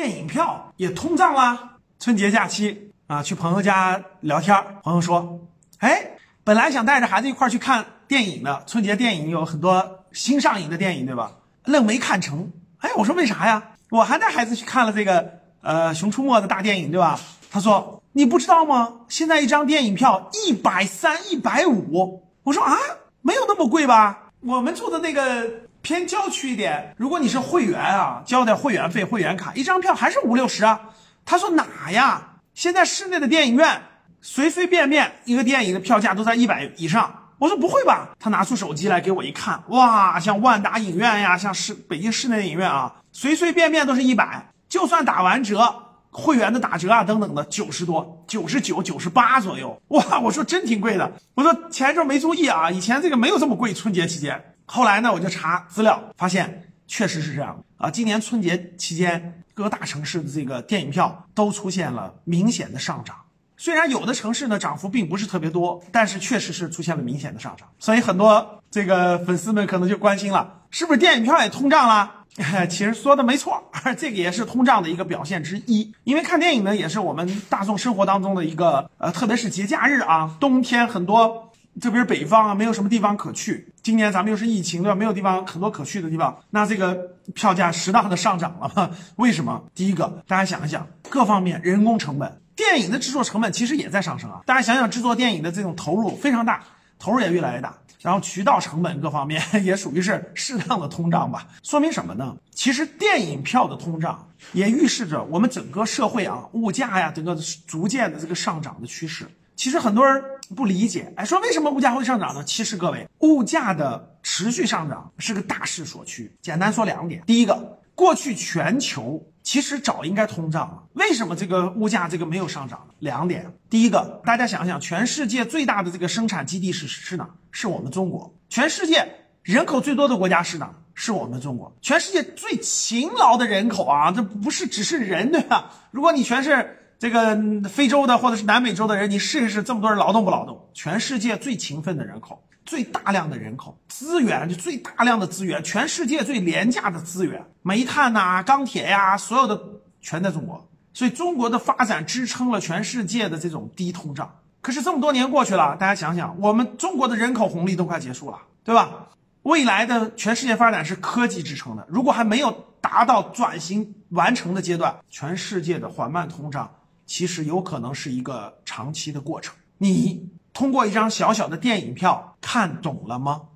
电影票也通胀啦。春节假期啊，去朋友家聊天，朋友说：“哎，本来想带着孩子一块去看电影的，春节电影有很多新上映的电影，对吧？愣没看成。哎，我说为啥呀？我还带孩子去看了这个呃《熊出没》的大电影，对吧？他说你不知道吗？现在一张电影票一百三、一百五。我说啊，没有那么贵吧？我们住的那个偏郊区一点，如果你是会员啊，交点会员费、会员卡，一张票还是五六十啊。他说哪呀？现在室内的电影院随随便便一个电影的票价都在一百以上。我说不会吧？他拿出手机来给我一看，哇，像万达影院呀，像市北京市内影院啊，随随便便都是一百，就算打完折，会员的打折啊等等的，九十多、九十九、九十八左右。哇，我说真挺贵的。我说前一阵没注意啊，以前这个没有这么贵，春节期间。后来呢，我就查资料，发现确实是这样啊。今年春节期间。各大城市的这个电影票都出现了明显的上涨，虽然有的城市呢涨幅并不是特别多，但是确实是出现了明显的上涨。所以很多这个粉丝们可能就关心了，是不是电影票也通胀了？其实说的没错，这个也是通胀的一个表现之一。因为看电影呢，也是我们大众生活当中的一个呃，特别是节假日啊，冬天很多。特别是北方啊，没有什么地方可去。今年咱们又是疫情，对吧？没有地方很多可去的地方，那这个票价适当的上涨了。为什么？第一个，大家想一想，各方面人工成本，电影的制作成本其实也在上升啊。大家想想，制作电影的这种投入非常大，投入也越来越大。然后渠道成本各方面 也属于是适当的通胀吧。说明什么呢？其实电影票的通胀也预示着我们整个社会啊，物价呀，整个逐渐的这个上涨的趋势。其实很多人不理解，哎，说为什么物价会上涨呢？其实各位，物价的持续上涨是个大势所趋。简单说两点，第一个，过去全球其实早应该通胀了，为什么这个物价这个没有上涨？两点，第一个，大家想想，全世界最大的这个生产基地是是哪？是我们中国。全世界人口最多的国家是哪？是我们中国。全世界最勤劳的人口啊，这不是只是人对吧？如果你全是。这个非洲的或者是南美洲的人，你试一试，这么多人劳动不劳动？全世界最勤奋的人口，最大量的人口资源，就最大量的资源，全世界最廉价的资源，煤炭呐、钢铁呀，所有的全在中国。所以中国的发展支撑了全世界的这种低通胀。可是这么多年过去了，大家想想，我们中国的人口红利都快结束了，对吧？未来的全世界发展是科技支撑的，如果还没有达到转型完成的阶段，全世界的缓慢通胀。其实有可能是一个长期的过程。你通过一张小小的电影票看懂了吗？